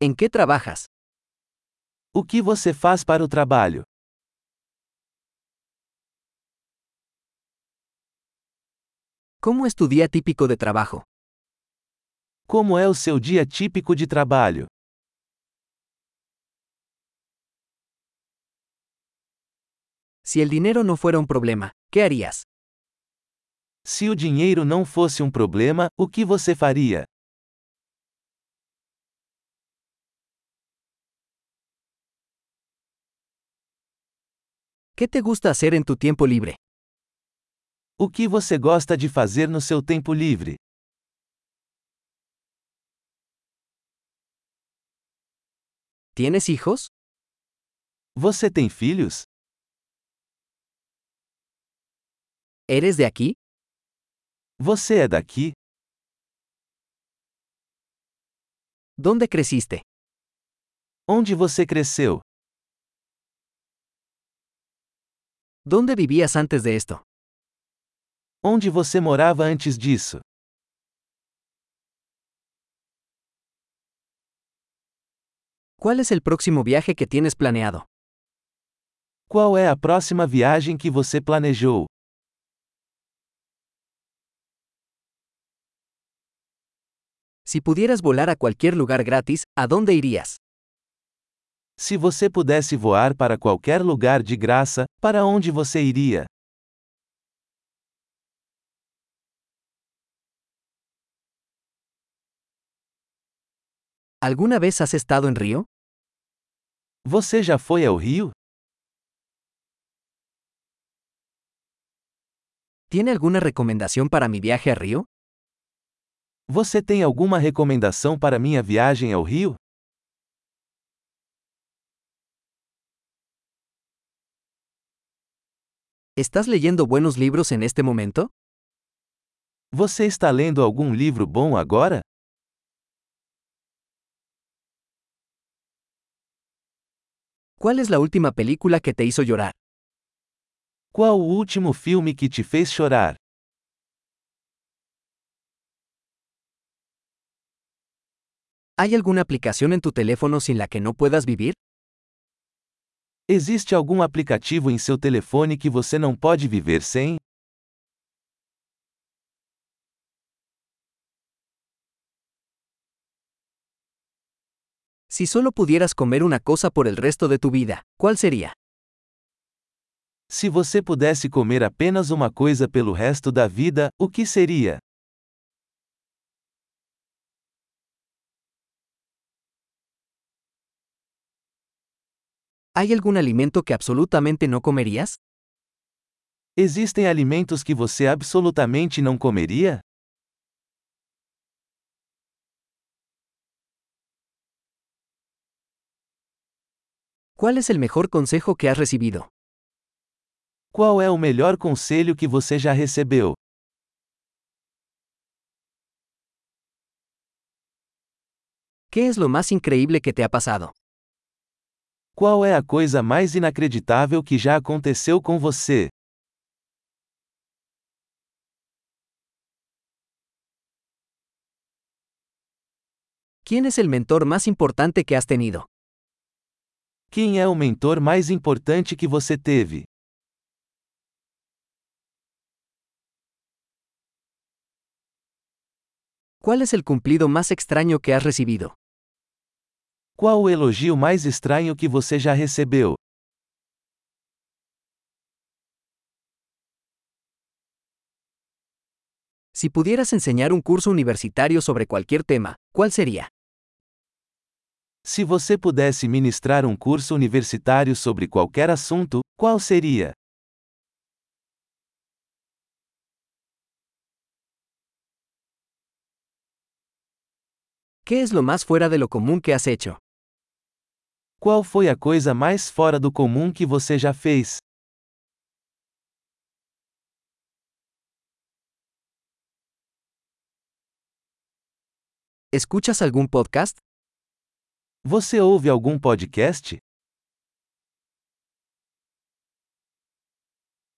¿En qué trabajas? O que você faz para o trabalho? ¿Cómo es tu día típico de trabajo? Como é o seu dia típico de trabalho? Si el dinero no fuera un problema, ¿qué harías? Se o dinheiro não fosse um problema, o que você faria? ¿Qué te gusta hacer en tu tiempo libre? O que você gosta de fazer no seu tempo livre? ¿Tienes hijos? Você tem filhos? ¿Eres de aquí? Você é daqui? ¿Dónde creciste? Onde você cresceu? ¿Dónde vivías antes de esto? Onde você morava antes disso? ¿Cuál es el próximo viaje que tienes planeado? Qual é a próxima viagem que você planejou? Si pudieras volar a cualquier lugar gratis, ¿a dónde irías? Se você pudesse voar para qualquer lugar de graça, para onde você iria? ¿Alguna vez has estado en Río? Você já foi ao Rio? ¿Tiene alguna recomendación para mi viaje a Río? Você tem alguma recomendação para minha viagem ao Rio? ¿Estás leyendo buenos libros en este momento? Você está lendo algum livro bom agora? ¿Cuál es la última película que te hizo llorar? Qual o último filme que te fez chorar? ¿Hay alguna aplicación en tu teléfono sin la que no puedas vivir? Existe algum aplicativo em seu telefone que você não pode viver sem? Si solo pudieras comer una cosa por el resto de tu vida, ¿cuál sería? Se você pudesse comer apenas uma coisa pelo resto da vida, o que seria? ¿Hay algún alimento que absolutamente no comerías? Existem alimentos que você absolutamente não comeria? ¿Cuál es el mejor consejo que has recibido? Qual é o melhor conselho que você já recebeu? ¿Qué es lo más increíble que te ha pasado? Qual é a coisa mais inacreditável que já aconteceu com você? ¿Quién es el mentor más importante que has tenido? Quem é o mentor mais importante que você teve? ¿Cuál es el cumplido más extraño que has recibido? Qual o elogio mais estranho que você já recebeu? Si pudieras enseñar un curso universitario sobre cualquier tema, ¿cuál sería? Se você pudesse ministrar um curso universitário sobre qualquer assunto, qual seria? ¿Qué es lo más fuera de lo común que has hecho? Qual foi a coisa mais fora do comum que você já fez? ¿Escuchas algún podcast? Você ouve algum podcast?